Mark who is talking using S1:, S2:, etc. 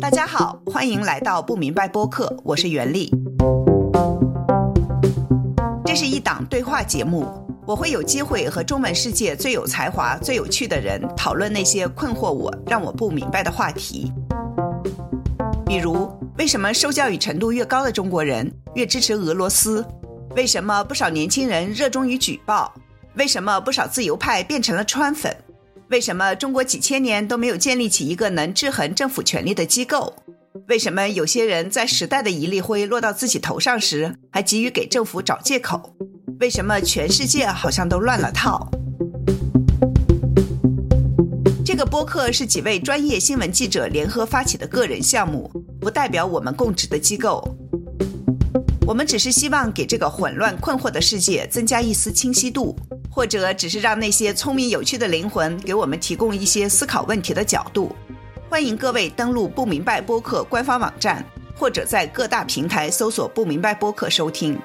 S1: 大家好，欢迎来到不明白播客，我是袁丽。这是一档对话节目，我会有机会和中文世界最有才华、最有趣的人讨论那些困惑我、让我不明白的话题。比如，为什么受教育程度越高的中国人越支持俄罗斯？为什么不少年轻人热衷于举报？为什么不少自由派变成了川粉？为什么中国几千年都没有建立起一个能制衡政府权力的机构？为什么有些人在时代的一粒灰落到自己头上时，还急于给政府找借口？为什么全世界好像都乱了套？这个播客是几位专业新闻记者联合发起的个人项目，不代表我们供职的机构。我们只是希望给这个混乱困惑的世界增加一丝清晰度，或者只是让那些聪明有趣的灵魂给我们提供一些思考问题的角度。欢迎各位登录不明白播客官方网站，或者在各大平台搜索“不明白播客”收听。